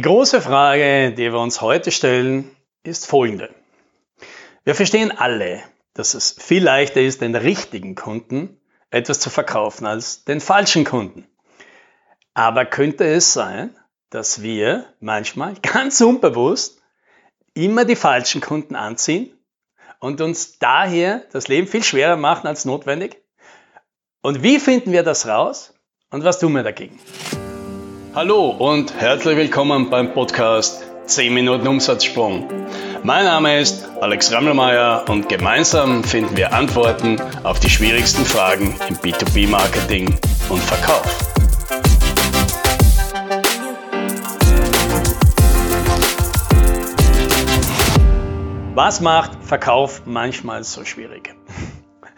Die große Frage, die wir uns heute stellen, ist folgende. Wir verstehen alle, dass es viel leichter ist, den richtigen Kunden etwas zu verkaufen als den falschen Kunden. Aber könnte es sein, dass wir manchmal ganz unbewusst immer die falschen Kunden anziehen und uns daher das Leben viel schwerer machen als notwendig? Und wie finden wir das raus und was tun wir dagegen? Hallo und herzlich willkommen beim Podcast 10 Minuten Umsatzsprung. Mein Name ist Alex Rammelmeier und gemeinsam finden wir Antworten auf die schwierigsten Fragen im B2B-Marketing und Verkauf. Was macht Verkauf manchmal so schwierig?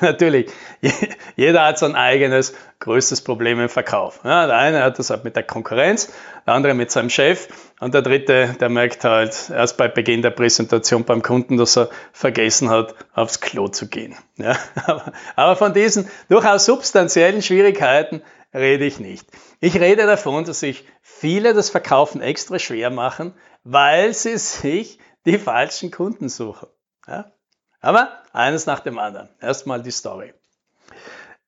Natürlich, jeder hat sein eigenes größtes Problem im Verkauf. Ja, der eine hat das halt mit der Konkurrenz, der andere mit seinem Chef und der dritte, der merkt halt erst bei Beginn der Präsentation beim Kunden, dass er vergessen hat, aufs Klo zu gehen. Ja, aber, von diesen durchaus substanziellen Schwierigkeiten rede ich nicht. Ich rede davon, dass sich viele das Verkaufen extra schwer machen, weil sie sich die falschen Kunden suchen. Ja? Aber eines nach dem anderen. Erstmal die Story.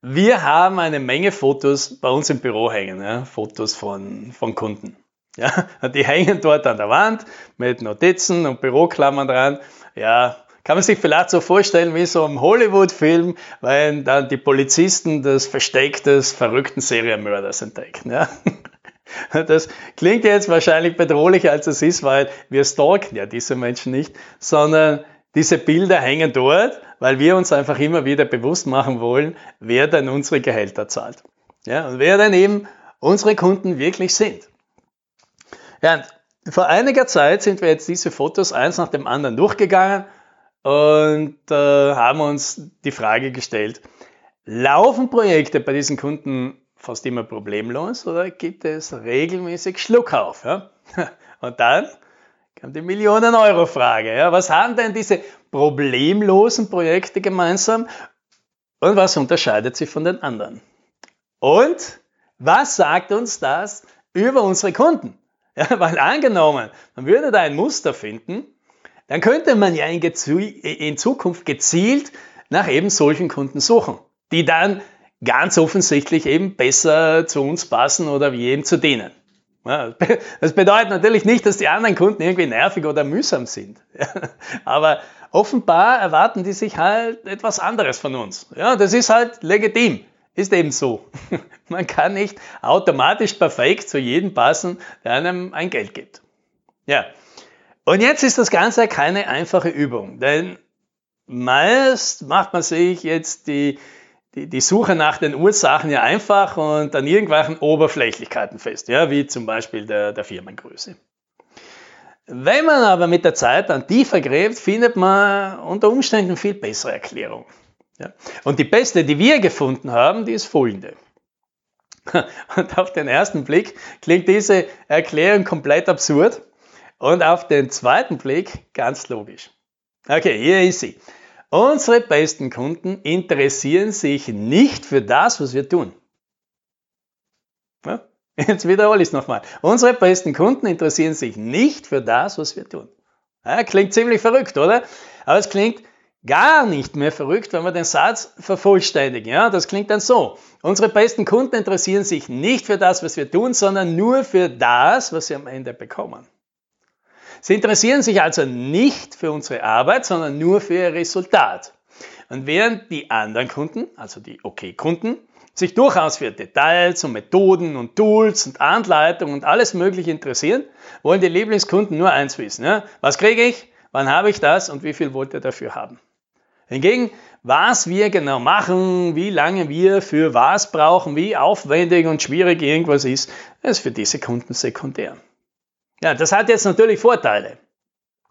Wir haben eine Menge Fotos bei uns im Büro hängen, ja? Fotos von, von Kunden. Ja? Die hängen dort an der Wand mit Notizen und Büroklammern dran. Ja, kann man sich vielleicht so vorstellen wie so im Hollywood-Film, wenn dann die Polizisten das Versteck des verrückten Serienmörders entdecken. Ja? Das klingt jetzt wahrscheinlich bedrohlicher als es ist, weil wir stalken ja diese Menschen nicht, sondern diese Bilder hängen dort, weil wir uns einfach immer wieder bewusst machen wollen, wer denn unsere Gehälter zahlt. Ja, und wer denn eben unsere Kunden wirklich sind. Ja, vor einiger Zeit sind wir jetzt diese Fotos eins nach dem anderen durchgegangen und äh, haben uns die Frage gestellt, laufen Projekte bei diesen Kunden fast immer problemlos oder gibt es regelmäßig Schluckauf? Ja? Und dann kam die Millionen-Euro-Frage. Ja, was haben denn diese problemlosen Projekte gemeinsam und was unterscheidet sie von den anderen? Und was sagt uns das über unsere Kunden? Ja, weil angenommen, man würde da ein Muster finden, dann könnte man ja in, in Zukunft gezielt nach eben solchen Kunden suchen, die dann ganz offensichtlich eben besser zu uns passen oder wie eben zu denen. Das bedeutet natürlich nicht, dass die anderen Kunden irgendwie nervig oder mühsam sind. Aber offenbar erwarten die sich halt etwas anderes von uns. Ja, das ist halt legitim. Ist eben so. Man kann nicht automatisch perfekt zu jedem passen, der einem ein Geld gibt. Ja. Und jetzt ist das Ganze keine einfache Übung, denn meist macht man sich jetzt die, die, die Suche nach den Ursachen ja einfach und an irgendwelchen Oberflächlichkeiten fest, ja, wie zum Beispiel der, der Firmengröße. Wenn man aber mit der Zeit dann tiefer gräbt, findet man unter Umständen viel bessere Erklärungen. Ja. Und die beste, die wir gefunden haben, die ist folgende. Und auf den ersten Blick klingt diese Erklärung komplett absurd und auf den zweiten Blick ganz logisch. Okay, hier ist sie. Unsere besten Kunden interessieren sich nicht für das, was wir tun. Ja, jetzt wiederhole ich es nochmal. Unsere besten Kunden interessieren sich nicht für das, was wir tun. Ja, klingt ziemlich verrückt, oder? Aber es klingt gar nicht mehr verrückt, wenn wir den Satz vervollständigen. Ja, das klingt dann so. Unsere besten Kunden interessieren sich nicht für das, was wir tun, sondern nur für das, was sie am Ende bekommen. Sie interessieren sich also nicht für unsere Arbeit, sondern nur für ihr Resultat. Und während die anderen Kunden, also die OK-Kunden, sich durchaus für Details und Methoden und Tools und Anleitungen und alles Mögliche interessieren, wollen die Lieblingskunden nur eins wissen. Ja? Was kriege ich? Wann habe ich das? Und wie viel wollt ihr dafür haben? Hingegen, was wir genau machen, wie lange wir für was brauchen, wie aufwendig und schwierig irgendwas ist, ist für diese Kunden sekundär. Ja, das hat jetzt natürlich Vorteile.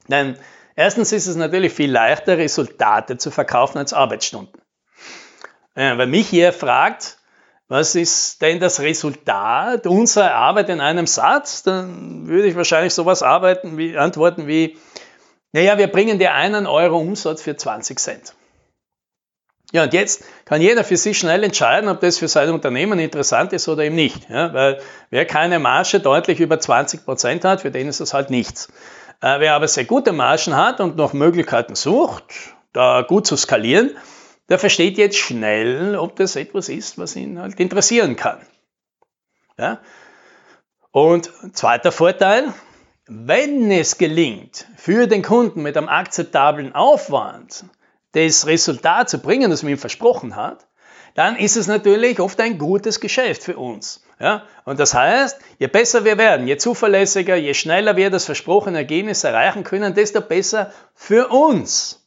Denn erstens ist es natürlich viel leichter, Resultate zu verkaufen als Arbeitsstunden. Wenn mich hier fragt, was ist denn das Resultat unserer Arbeit in einem Satz, dann würde ich wahrscheinlich sowas arbeiten wie, antworten wie, naja, wir bringen dir einen Euro Umsatz für 20 Cent. Ja, und jetzt kann jeder für sich schnell entscheiden, ob das für sein Unternehmen interessant ist oder eben nicht. Ja, weil wer keine Marge deutlich über 20 Prozent hat, für den ist das halt nichts. Äh, wer aber sehr gute Margen hat und noch Möglichkeiten sucht, da gut zu skalieren, der versteht jetzt schnell, ob das etwas ist, was ihn halt interessieren kann. Ja? Und zweiter Vorteil, wenn es gelingt, für den Kunden mit einem akzeptablen Aufwand das Resultat zu bringen, das man ihm versprochen hat, dann ist es natürlich oft ein gutes Geschäft für uns. Ja? Und das heißt, je besser wir werden, je zuverlässiger, je schneller wir das versprochene Ergebnis erreichen können, desto besser für uns.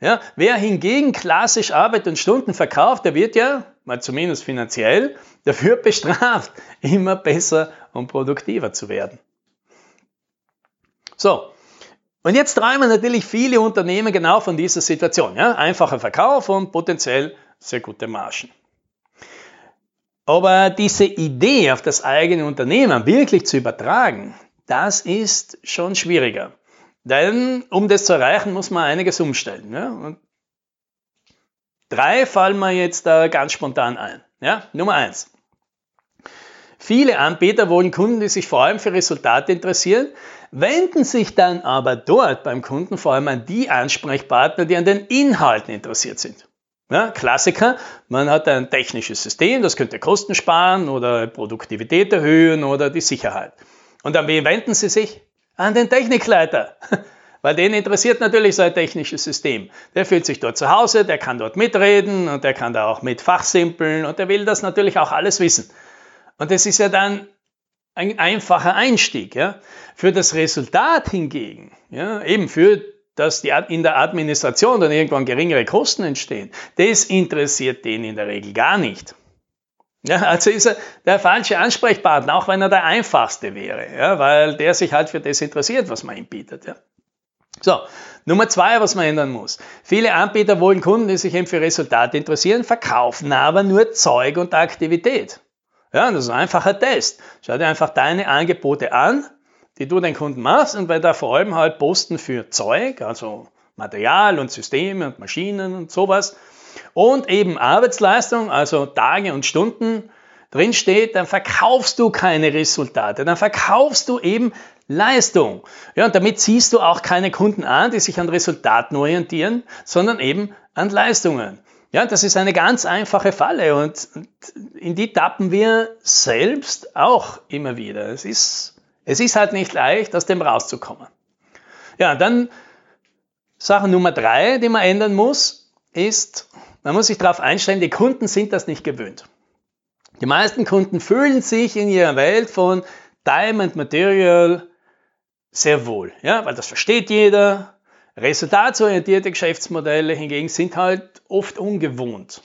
Ja? Wer hingegen klassisch Arbeit und Stunden verkauft, der wird ja, mal zumindest finanziell, dafür bestraft, immer besser und produktiver zu werden. So, und jetzt träumen natürlich viele Unternehmen genau von dieser Situation. Ja? Einfacher Verkauf und potenziell sehr gute Margen. Aber diese Idee auf das eigene Unternehmen wirklich zu übertragen, das ist schon schwieriger. Denn um das zu erreichen, muss man einiges umstellen. Ja? Und drei fallen mir jetzt da ganz spontan ein. Ja? Nummer eins. Viele Anbieter wollen Kunden, die sich vor allem für Resultate interessieren, wenden sich dann aber dort beim Kunden vor allem an die Ansprechpartner, die an den Inhalten interessiert sind. Ja, Klassiker, man hat ein technisches System, das könnte Kosten sparen oder Produktivität erhöhen oder die Sicherheit. Und an wen wenden Sie sich? An den Technikleiter. Weil den interessiert natürlich so ein technisches System. Der fühlt sich dort zu Hause, der kann dort mitreden und der kann da auch mit fachsimpeln und der will das natürlich auch alles wissen. Und das ist ja dann ein einfacher Einstieg. Ja. Für das Resultat hingegen, ja, eben für dass die, in der Administration dann irgendwann geringere Kosten entstehen, das interessiert den in der Regel gar nicht. Ja, also ist er der falsche Ansprechpartner, auch wenn er der einfachste wäre, ja, weil der sich halt für das interessiert, was man ihm bietet. Ja. So, Nummer zwei, was man ändern muss. Viele Anbieter wollen Kunden, die sich eben für Resultate interessieren, verkaufen aber nur Zeug und Aktivität. Ja, das ist ein einfacher Test. Schau dir einfach deine Angebote an, die du den Kunden machst und weil da vor allem halt Posten für Zeug, also Material und Systeme und Maschinen und sowas und eben Arbeitsleistung, also Tage und Stunden drin steht, dann verkaufst du keine Resultate, dann verkaufst du eben Leistung. Ja, und damit ziehst du auch keine Kunden an, die sich an Resultaten orientieren, sondern eben an Leistungen. Ja, das ist eine ganz einfache Falle und in die tappen wir selbst auch immer wieder. Es ist, es ist halt nicht leicht, aus dem rauszukommen. Ja, dann Sache Nummer drei, die man ändern muss, ist, man muss sich darauf einstellen, die Kunden sind das nicht gewöhnt. Die meisten Kunden fühlen sich in ihrer Welt von and Material sehr wohl, ja, weil das versteht jeder, Resultatsorientierte Geschäftsmodelle hingegen sind halt oft ungewohnt.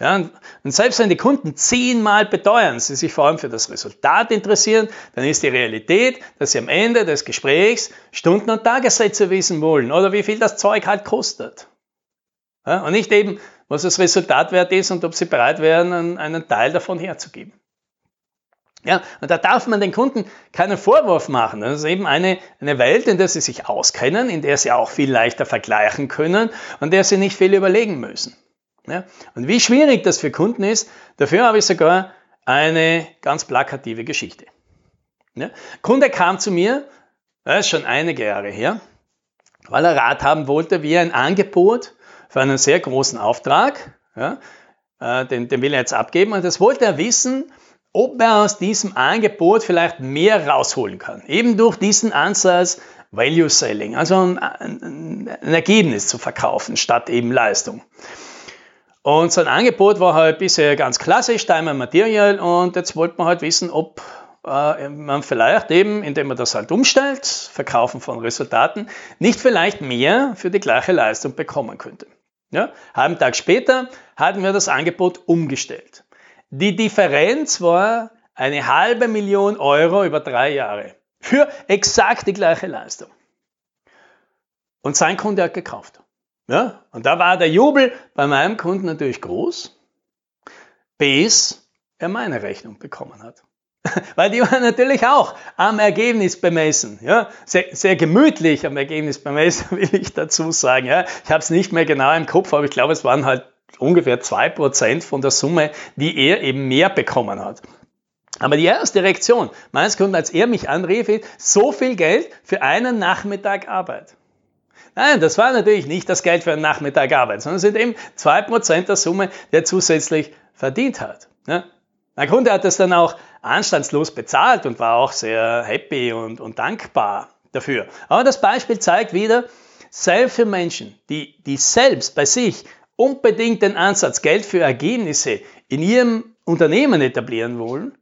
Ja, und selbst wenn die Kunden zehnmal beteuern, sie sich vor allem für das Resultat interessieren, dann ist die Realität, dass sie am Ende des Gesprächs Stunden- und Tagessätze wissen wollen oder wie viel das Zeug halt kostet. Ja, und nicht eben, was das Resultat wert ist und ob sie bereit wären, einen Teil davon herzugeben. Ja, und da darf man den Kunden keinen Vorwurf machen. Das ist eben eine, eine Welt, in der sie sich auskennen, in der sie auch viel leichter vergleichen können und der sie nicht viel überlegen müssen. Ja, und wie schwierig das für Kunden ist, dafür habe ich sogar eine ganz plakative Geschichte. Ja, Kunde kam zu mir, das ist schon einige Jahre her, weil er Rat haben wollte, wie er ein Angebot für einen sehr großen Auftrag, ja, äh, den, den will er jetzt abgeben, und das wollte er wissen, ob er aus diesem Angebot vielleicht mehr rausholen kann. Eben durch diesen Ansatz Value Selling, also ein, ein, Ergebnis zu verkaufen statt eben Leistung. Und sein Angebot war halt bisher ganz klassisch, and Material, und jetzt wollte man halt wissen, ob äh, man vielleicht eben, indem man das halt umstellt, Verkaufen von Resultaten, nicht vielleicht mehr für die gleiche Leistung bekommen könnte. Ja? Halben Tag später hatten wir das Angebot umgestellt. Die Differenz war eine halbe Million Euro über drei Jahre für exakt die gleiche Leistung. Und sein Kunde hat gekauft. Ja? Und da war der Jubel bei meinem Kunden natürlich groß, bis er meine Rechnung bekommen hat. Weil die war natürlich auch am Ergebnis bemessen. Ja? Sehr, sehr gemütlich am Ergebnis bemessen, will ich dazu sagen. Ja? Ich habe es nicht mehr genau im Kopf, aber ich glaube, es waren halt ungefähr 2% von der Summe, die er eben mehr bekommen hat. Aber die erste Reaktion meines Kunden, als er mich anrief, ist, so viel Geld für einen Nachmittag Arbeit. Nein, das war natürlich nicht das Geld für einen Nachmittag Arbeit, sondern es sind eben 2% der Summe, die er zusätzlich verdient hat. Ja? Mein Kunde hat das dann auch anstandslos bezahlt und war auch sehr happy und, und dankbar dafür. Aber das Beispiel zeigt wieder, selbst für Menschen, die, die selbst bei sich unbedingt den Ansatz Geld für Ergebnisse in ihrem Unternehmen etablieren wollen,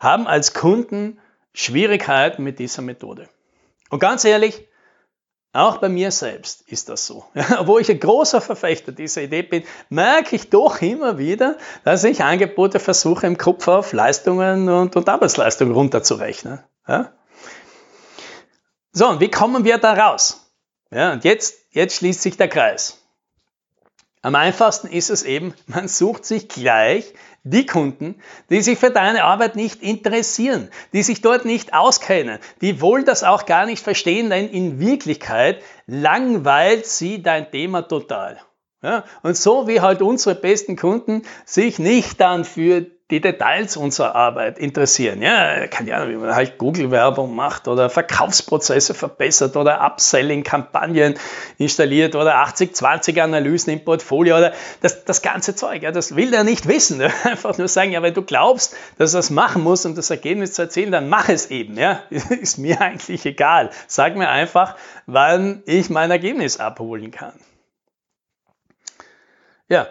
haben als Kunden Schwierigkeiten mit dieser Methode. Und ganz ehrlich, auch bei mir selbst ist das so. Wo ich ein großer Verfechter dieser Idee bin, merke ich doch immer wieder, dass ich Angebote versuche, im Kopf auf Leistungen und, und Arbeitsleistungen runterzurechnen. Ja? So, und wie kommen wir da raus? Ja, und jetzt, jetzt schließt sich der Kreis. Am einfachsten ist es eben, man sucht sich gleich die Kunden, die sich für deine Arbeit nicht interessieren, die sich dort nicht auskennen, die wohl das auch gar nicht verstehen, denn in Wirklichkeit langweilt sie dein Thema total. Ja, und so wie halt unsere besten Kunden sich nicht dann für die Details unserer Arbeit interessieren. Ja, keine Ahnung, wie man halt Google-Werbung macht oder Verkaufsprozesse verbessert oder Upselling-Kampagnen installiert oder 80-20-Analysen im Portfolio oder das, das ganze Zeug. Ja, das will der nicht wissen. Einfach nur sagen, ja, wenn du glaubst, dass er das machen muss, um das Ergebnis zu erzielen, dann mach es eben. Ja, ist mir eigentlich egal. Sag mir einfach, wann ich mein Ergebnis abholen kann. Ja,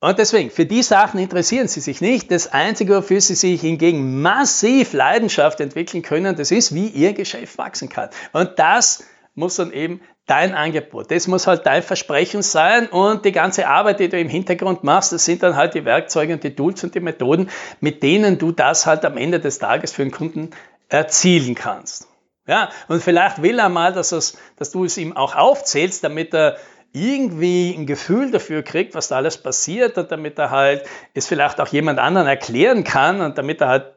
und deswegen, für die Sachen interessieren sie sich nicht. Das Einzige, wofür sie sich hingegen massiv Leidenschaft entwickeln können, das ist, wie ihr Geschäft wachsen kann. Und das muss dann eben dein Angebot. Das muss halt dein Versprechen sein und die ganze Arbeit, die du im Hintergrund machst, das sind dann halt die Werkzeuge und die Tools und die Methoden, mit denen du das halt am Ende des Tages für den Kunden erzielen kannst. Ja, und vielleicht will er mal, dass, es, dass du es ihm auch aufzählst, damit er irgendwie ein Gefühl dafür kriegt, was da alles passiert und damit er halt es vielleicht auch jemand anderen erklären kann und damit er halt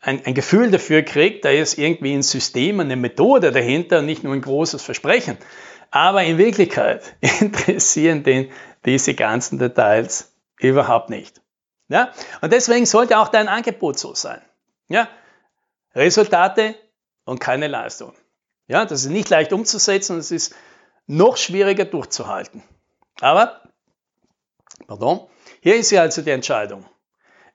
ein, ein Gefühl dafür kriegt, da ist irgendwie ein System, eine Methode dahinter und nicht nur ein großes Versprechen. Aber in Wirklichkeit interessieren den diese ganzen Details überhaupt nicht. Ja? Und deswegen sollte auch dein Angebot so sein. Ja? Resultate und keine Leistung. Ja, das ist nicht leicht umzusetzen, das ist noch schwieriger durchzuhalten. Aber, pardon, hier ist ja also die Entscheidung.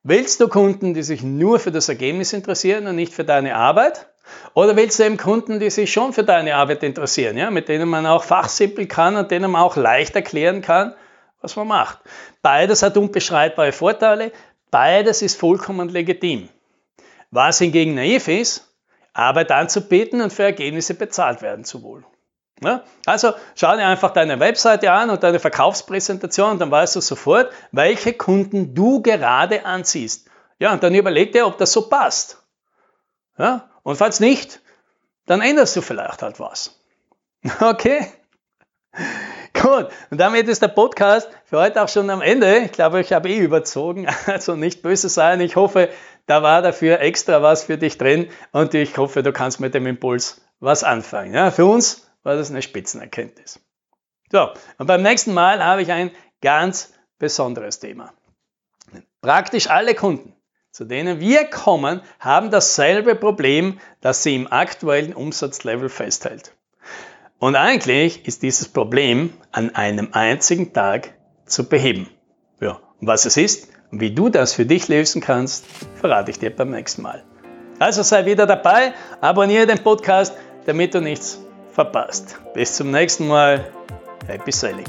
Willst du Kunden, die sich nur für das Ergebnis interessieren und nicht für deine Arbeit? Oder willst du eben Kunden, die sich schon für deine Arbeit interessieren, ja, mit denen man auch fachsimpeln kann und denen man auch leicht erklären kann, was man macht? Beides hat unbeschreibbare Vorteile, beides ist vollkommen legitim. Was hingegen naiv ist, Arbeit anzubieten und für Ergebnisse bezahlt werden zu wollen. Ja? Also schau dir einfach deine Webseite an und deine Verkaufspräsentation und dann weißt du sofort, welche Kunden du gerade anziehst. Ja, und dann überleg dir, ob das so passt. Ja? Und falls nicht, dann änderst du vielleicht halt was. Okay? Gut, und damit ist der Podcast für heute auch schon am Ende. Ich glaube, ich habe eh überzogen, also nicht böse sein. Ich hoffe, da war dafür extra was für dich drin und ich hoffe, du kannst mit dem Impuls was anfangen. Ja, für uns war das eine Spitzenerkenntnis. So, und beim nächsten Mal habe ich ein ganz besonderes Thema. Praktisch alle Kunden, zu denen wir kommen, haben dasselbe Problem, das sie im aktuellen Umsatzlevel festhält. Und eigentlich ist dieses Problem an einem einzigen Tag zu beheben. Ja, und was es ist und wie du das für dich lösen kannst, verrate ich dir beim nächsten Mal. Also sei wieder dabei, abonniere den Podcast, damit du nichts verpasst. Bis zum nächsten Mal. Happy Sailing!